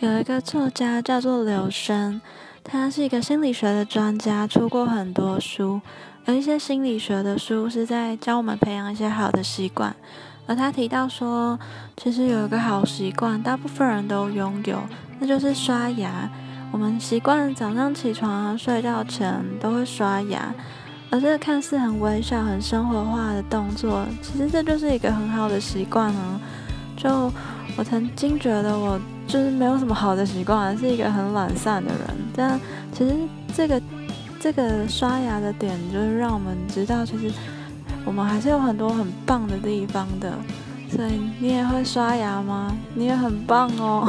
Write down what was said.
有一个作家叫做刘生，他是一个心理学的专家，出过很多书。有一些心理学的书是在教我们培养一些好的习惯。而他提到说，其实有一个好习惯，大部分人都拥有，那就是刷牙。我们习惯早上起床、睡觉前都会刷牙，而这个看似很微小、很生活化的动作，其实这就是一个很好的习惯啊。就我曾经觉得我就是没有什么好的习惯，是一个很懒散的人。但其实这个这个刷牙的点，就是让我们知道，其实我们还是有很多很棒的地方的。所以你也会刷牙吗？你也很棒哦。